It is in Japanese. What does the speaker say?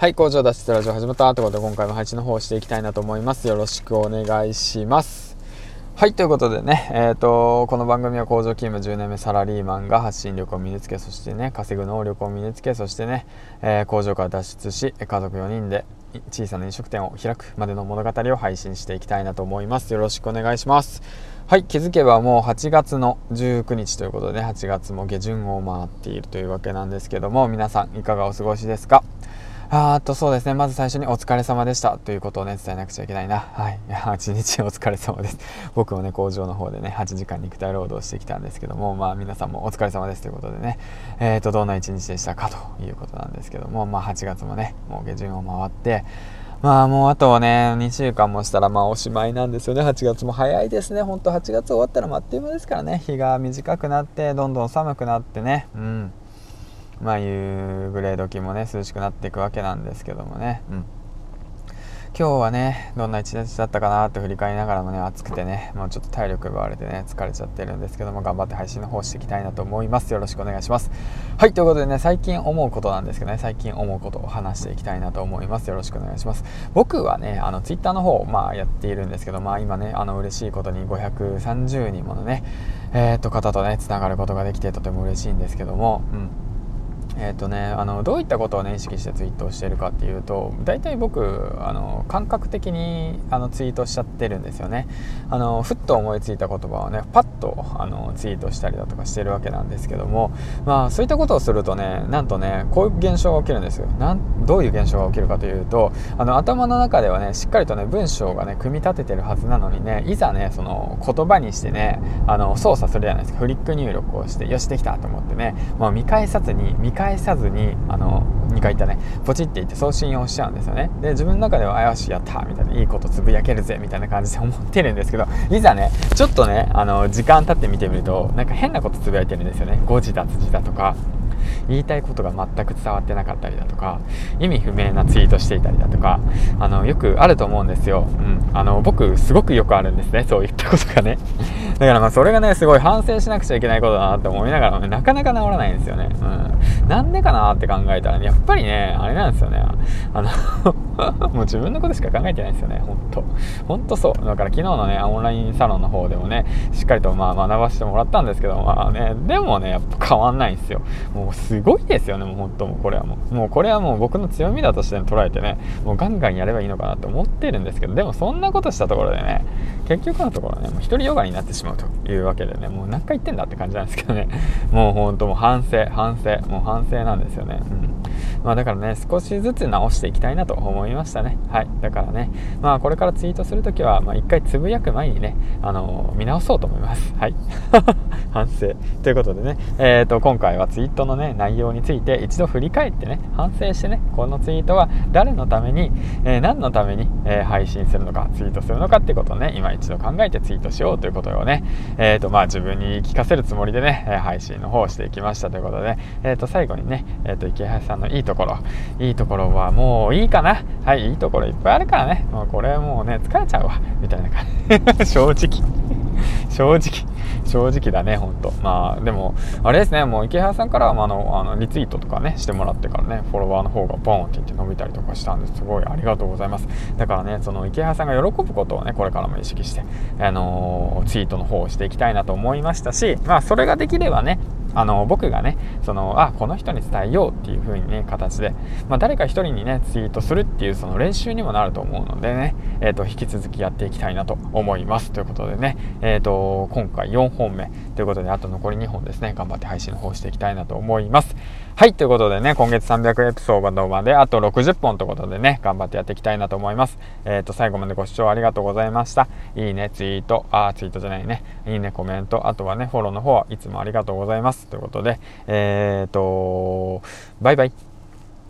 はい工場脱出ラジオ始まったということで今回も配信の方をしていきたいなと思います。よろしくお願いします。はいということでね、えーと、この番組は工場勤務10年目サラリーマンが発信力を身につけそしてね稼ぐ能力を身につけそしてね、えー、工場から脱出し家族4人で小さな飲食店を開くまでの物語を配信していきたいなと思います。よろしくお願いします。はい気づけばもう8月の19日ということで、8月も下旬を回っているというわけなんですけども皆さんいかがお過ごしですか？あとそうですねまず最初にお疲れ様でしたということをね伝えなくちゃいけないなはい8日お疲れ様です 僕もね工場の方でね8時間肉体労働してきたんですけどもまあ皆さんもお疲れ様ですということでねえーとどんな一日でしたかということなんですけどもまあ8月もねもう下旬を回ってまあもうあとね、2週間もしたらまあおしまいなんですよね。8月も早いですね。ほんと8月終わったらあっという間ですからね。日が短くなって、どんどん寒くなってね。うん。まあ夕暮れ時もね涼しくなっていくわけなんですけどもね、うん、今日はねどんな一日だったかなって振り返りながらもね暑くてねもうちょっと体力奪われてね疲れちゃってるんですけども頑張って配信の方していきたいなと思います。よろしくお願いします。はいということでね最近思うことなんですけどね最近思うことを話していきたいなと思います。よろしくお願いします。僕はねあのツイッターの方まあやっているんですけどまあ今ねあの嬉しいことに530人ものねえー、っと方とねつながることができてとても嬉しいんですけどもうんえーとね、あのどういったことを、ね、意識してツイートをしているかっていうと大体僕あの感覚的にあのツイートしちゃってるんですよね。あのふっと思いついた言葉をねパッとあのツイートしたりだとかしてるわけなんですけども、まあ、そういったことをするとねなんとねこういう現象が起きるんですよ。なんどういう現象が起きるかというとあの頭の中ではねしっかりとね文章がね組み立ててるはずなのにねいざねその言葉にしてねあの操作するじゃないですか。フリック入力をしてよしできたと思ってね、まあ、見返さずに見返返さずにあの2回言ったね。ポチっていって送信をしちゃうんですよね。で自分の中では「あよしやった!」みたいないいことつぶやけるぜみたいな感じで思ってるんですけど いざねちょっとねあの時間経って見てみるとなんか変なことつぶやいてるんですよね。誤字脱字だとか言いたいことが全く伝わってなかったりだとか意味不明なツイートしていたりだとかあのよくあると思うんですよ、うん、あの僕すごくよくあるんですねそういったことがね。だからまあそれがねすごい反省しなくちゃいけないことだなって思いながら、ね、なかなか治らないんですよね、うん、なんでかなって考えたら、ね、やっぱりねあれなんですよね。あの もう自分のことしか考えてないんですよね本当本当そう。だから昨日のねオンラインサロンの方でもねしっかりとまあ学ばせてもらったんですけどまあねでもねやっぱ変わんないんですよ。もうすごいですよねもう本当もう。これはもう。もうこれはもう僕の強みだとして捉えてねもうガンガンやればいいのかなと思ってるんですけどでもそんななことしたところでね結局のところねもう一人ヨガになってしまうというわけでねもう何回言ってんだって感じなんですけどね。もう本当もう反省反省もう反省なんですよね。うん。まあだからね少しずつ直していきたいなと思いましたね。はい。だからねまあこれからツイートするときは、まあ、1回つぶやく前にねあのー、見直そうと思います。はい。反省。ということでね。えっ、ー、と今回はツイートのね内容について一度振り返ってね反省してねこのツイートは誰のために、えー、何のために、え配信するのかツイートするのかっていうことをね今一度考えてツイートしようということをねえっ、とまあ自分に聞かせるつもりでね配信の方をしていきましたということでえっ、と最後にねえっ、と池橋さんのいいところ。いいところはもういいかな。はいいいところいっぱいあるからね。もうこれもうね疲れちゃうわ。みたいな感じ。正直。正直。正直だねほんと。まあでもあれですね。もう池原さんからはあのあのリツイートとかねしてもらってからねフォロワーの方がボーンって言って伸びたりとかしたんですごいありがとうございます。だからねその池原さんが喜ぶことをねこれからも意識してあのー、ツイートの方をしていきたいなと思いましたしまあそれができればねあの僕がねそのあこの人に伝えようっていう風にね形で、まあ、誰か一人にねツイートするっていうその練習にもなると思うのでね、えーと、引き続きやっていきたいなと思います。ということでね、えーと、今回4本目ということであと残り2本ですね頑張って配信の方していきたいなと思います。はいということでね今月300エピソードまであと60本ということでね頑張ってやっていきたいなと思います。えっ、ー、と最後までご視聴ありがとうございました。いいねツイートあツイートじゃないね。いいねコメントあとはねフォローの方はいつもありがとうございます。ということで、えっ、ー、と、バイバイ。